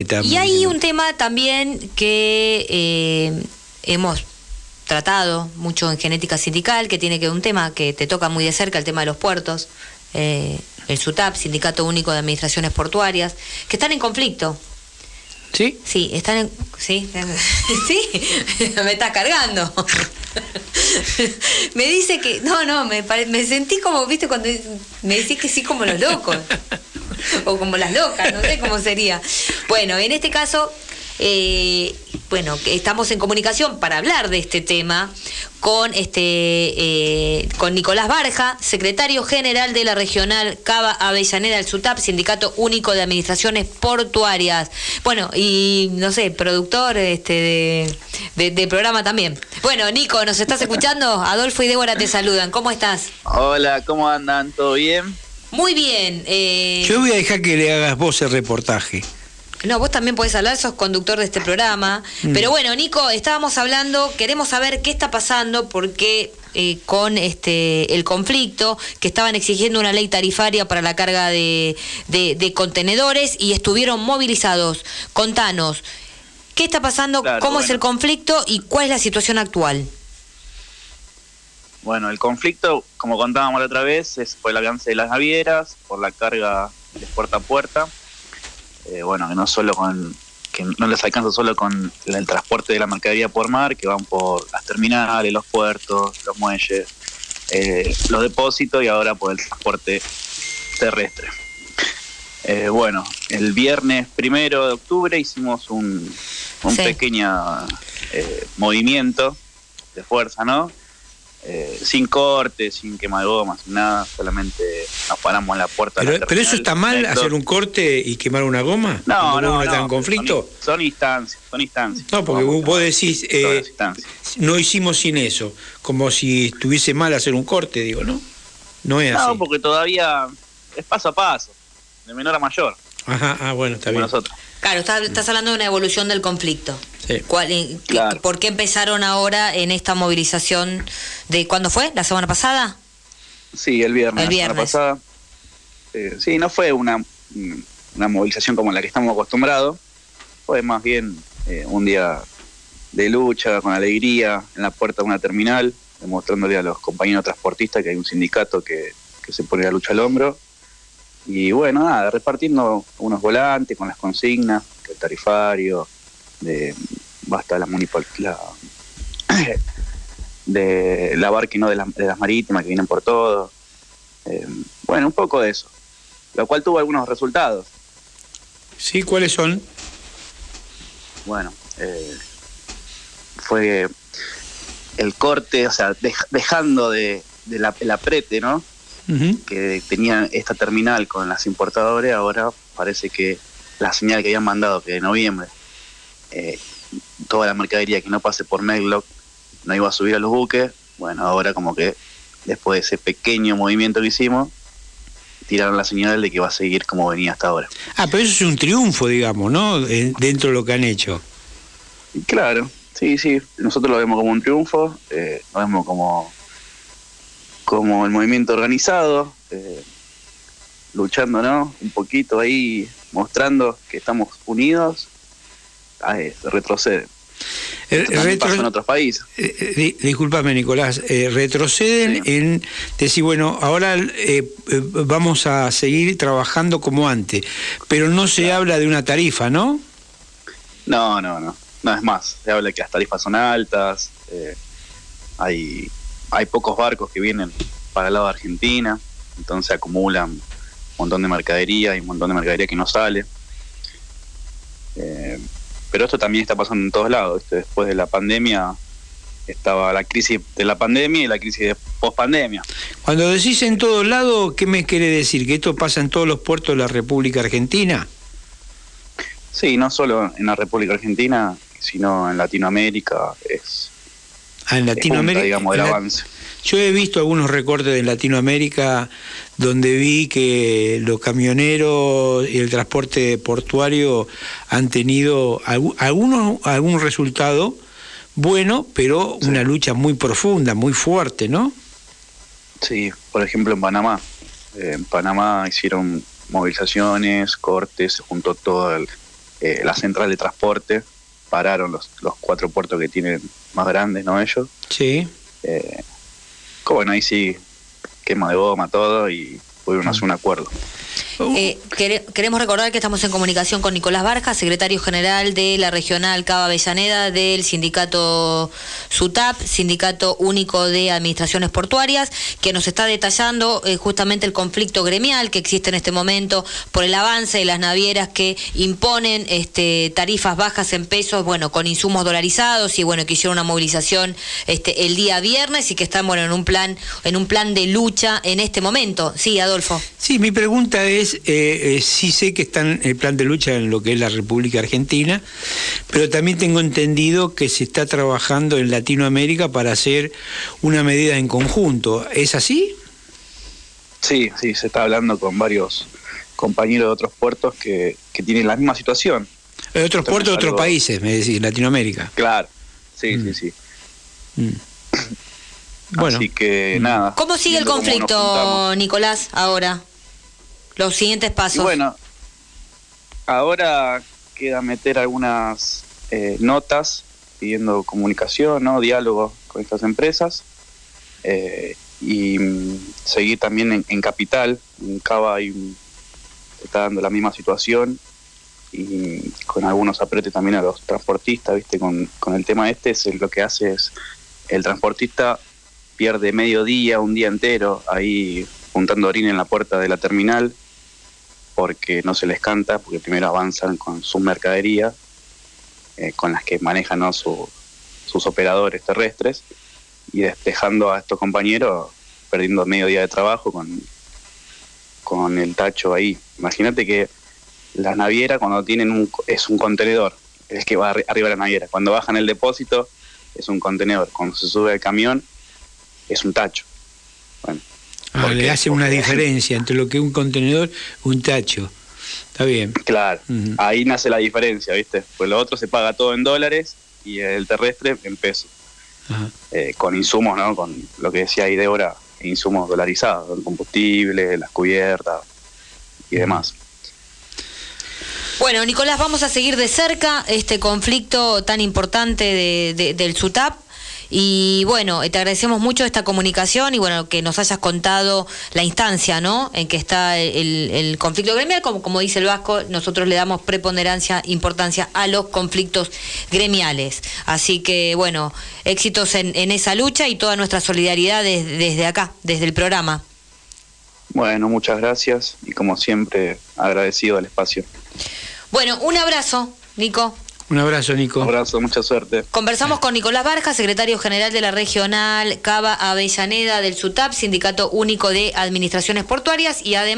Y hay un tema también que eh, hemos tratado mucho en genética sindical, que tiene que ver un tema que te toca muy de cerca, el tema de los puertos, eh, el SUTAP, Sindicato Único de Administraciones Portuarias, que están en conflicto. ¿Sí? Sí, están en... Sí, sí, me estás cargando. me dice que... No, no, me, me sentí como, viste, cuando me decís que sí como los locos. o como las locas, no sé cómo sería. Bueno, en este caso, eh, bueno, estamos en comunicación para hablar de este tema con este eh, con Nicolás Barja, secretario general de la regional Cava Avellaneda del SUTAP, Sindicato Único de Administraciones Portuarias. Bueno, y no sé, productor este de, de, programa también. Bueno, Nico, ¿nos estás escuchando? Adolfo y Débora te saludan. ¿Cómo estás? Hola, ¿cómo andan? ¿Todo bien? Muy bien. Eh... Yo voy a dejar que le hagas vos el reportaje. No, vos también podés hablar, sos conductor de este programa. Mm. Pero bueno, Nico, estábamos hablando, queremos saber qué está pasando, porque eh, con este el conflicto, que estaban exigiendo una ley tarifaria para la carga de, de, contenedores y estuvieron movilizados. Contanos, ¿qué está pasando? ¿Cómo es el conflicto y cuál es la situación actual? Bueno, el conflicto, como contábamos la otra vez, es por el alcance de las navieras, por la carga de puerta a puerta. Eh, bueno, que no solo con que no les alcanza solo con el transporte de la mercadería por mar, que van por las terminales, los puertos, los muelles, eh, los depósitos y ahora por el transporte terrestre. Eh, bueno, el viernes primero de octubre hicimos un, un pequeño movimiento de fuerza, ¿no? Eh, sin corte, sin quema de goma, sin nada, solamente nos paramos en la puerta. Pero, pero eso está mal, hacer un corte y quemar una goma. No, no, no, está en conflicto. Son, instancias, son instancias. No, porque vos, decís, eh, no hicimos sin eso, como si estuviese mal hacer un corte, digo, ¿no? No es así. No, porque todavía es paso a paso, de menor a mayor. Ajá, ah, bueno, está bien. Nosotros. Claro, estás, hablando de una evolución del conflicto. Sí. ¿Por qué empezaron ahora en esta movilización de cuándo fue? ¿La semana pasada? Sí, el viernes. El viernes. La semana pasada. Eh, sí, no fue una, una movilización como la que estamos acostumbrados. Fue más bien eh, un día de lucha, con alegría, en la puerta de una terminal, demostrándole a los compañeros transportistas que hay un sindicato que, que se pone la lucha al hombro y bueno, nada, repartiendo unos volantes con las consignas, el tarifario, de basta la municipalidad, de la barca no de, de, las marítimas que vienen por todo. Eh, bueno, un poco de eso, lo cual tuvo algunos resultados. Sí, ¿cuáles son? Bueno, eh, fue el corte, o sea, dejando de, de la, el aprete, ¿no? que tenía esta terminal con las importadoras, ahora parece que la señal que habían mandado que de noviembre eh, toda la mercadería que no pase por Meglock no iba a subir a los buques, bueno, ahora como que después de ese pequeño movimiento que hicimos, tiraron la señal de que va a seguir como venía hasta ahora. Ah, pero eso es un triunfo, digamos, ¿no? Dentro de lo que han hecho. Claro, sí, sí, nosotros lo vemos como un triunfo, eh, lo vemos como como el movimiento organizado, eh, luchando, ¿no? Un poquito ahí, mostrando que estamos unidos, retrocede. Eh, en otros países. Eh, disculpame, Nicolás. retroceden en decir, bueno, ahora vamos a seguir trabajando como antes, pero no se habla de una tarifa, ¿no? No, no, no. No es más. Se habla que las tarifas son altas, hay hay pocos barcos que vienen para el lado de Argentina, entonces acumulan un montón de mercadería y un montón de mercadería que no sale. Pero esto también está pasando en todos lados. Después de la pandemia estaba la crisis de la pandemia y la crisis de pospandemia. Cuando decís en todos lados, ¿qué me quiere decir? ¿Que esto pasa en todos los puertos de la República Argentina? Sí, no solo en la República Argentina, sino en Latinoamérica. Es Ah, en Latinoamérica. digamos, el avance. Yo he visto algunos recortes de Latinoamérica donde vi que los camioneros y el transporte portuario han tenido algunos, algún resultado bueno, pero una lucha muy profunda, muy fuerte, ¿no? Sí, por ejemplo en Panamá. en Panamá hicieron movilizaciones, cortes, se juntó todo el, eh, la central de transporte, pararon los, los cuatro puertos que tienen más grandes, ¿no? Ellos. Sí. Eh, bueno, ahí sí, quema de goma, todo, y pudieron hacer un acuerdo. Eh, queremos recordar que estamos en comunicación con Nicolás Barja, secretario general de la regional Cava Avellaneda del sindicato SUTAP, Sindicato Único de Administraciones Portuarias, que nos está detallando eh, justamente el conflicto gremial que existe en este momento por el avance de las navieras que imponen este, tarifas bajas en pesos, bueno, con insumos dolarizados y bueno, que hicieron una movilización este, el día viernes y que están bueno en un plan, en un plan de lucha en este momento. Sí, Adolfo. Sí, mi pregunta es, eh, eh, sí sé que están en el plan de lucha en lo que es la República Argentina, pero también tengo entendido que se está trabajando en Latinoamérica para hacer una medida en conjunto. ¿Es así? Sí, sí, se está hablando con varios compañeros de otros puertos que, tienen la misma situación. De otros puertos de otros países, me decís, Latinoamérica. Claro, sí, sí, mm. sí. Mm. Bueno. Así que nada. ¿Cómo sigue el conflicto, Nicolás, ahora? Los siguientes pasos. Bueno, ahora queda meter algunas eh, notas pidiendo comunicación, ¿no? diálogo con estas empresas eh, y mm, seguir también en, Capital. En Cava hay está dando la misma situación y con algunos apretes también a los transportistas, ¿viste? Con, con el tema este, es lo que hace es el transportista pierde medio día, un día entero ahí juntando orina en la puerta de la terminal porque no se les canta, porque primero avanzan con sus mercaderías, eh, con las que manejan sus operadores terrestres, y despejando a estos compañeros, perdiendo medio día de trabajo con, con el tacho ahí. Imagínate que las navieras cuando tienen un, es un contenedor, es que va arriba de la naviera. Cuando bajan el depósito es un contenedor. Cuando se sube el camión es un tacho. Bueno, Ah, le hace una diferencia entre lo que es un contenedor y un tacho. Está bien. Claro, ahí nace la diferencia, ¿viste? Pues lo otro se paga todo en dólares y el terrestre en pesos. Eh, con insumos, ¿no? Con lo que decía ahí Débora, insumos dolarizados, el combustible, las cubiertas y demás. Bueno, Nicolás, vamos a seguir de cerca este conflicto tan importante de, del SUTAP. Y bueno, te agradecemos mucho esta comunicación y bueno, que nos hayas contado la instancia, ¿no? En que está el, conflicto gremial, como, como dice el Vasco, nosotros le damos preponderancia, importancia a los conflictos gremiales. Así que bueno, éxitos en, esa lucha y toda nuestra solidaridad desde acá, desde el programa. Bueno, muchas gracias y como siempre agradecido al espacio. Bueno, un abrazo, Nico. Un abrazo, Nico. Un abrazo, mucha suerte. Conversamos con Nicolás Barja, secretario general de la regional Cava Avellaneda del SUTAP, Sindicato Único de Administraciones Portuarias, y además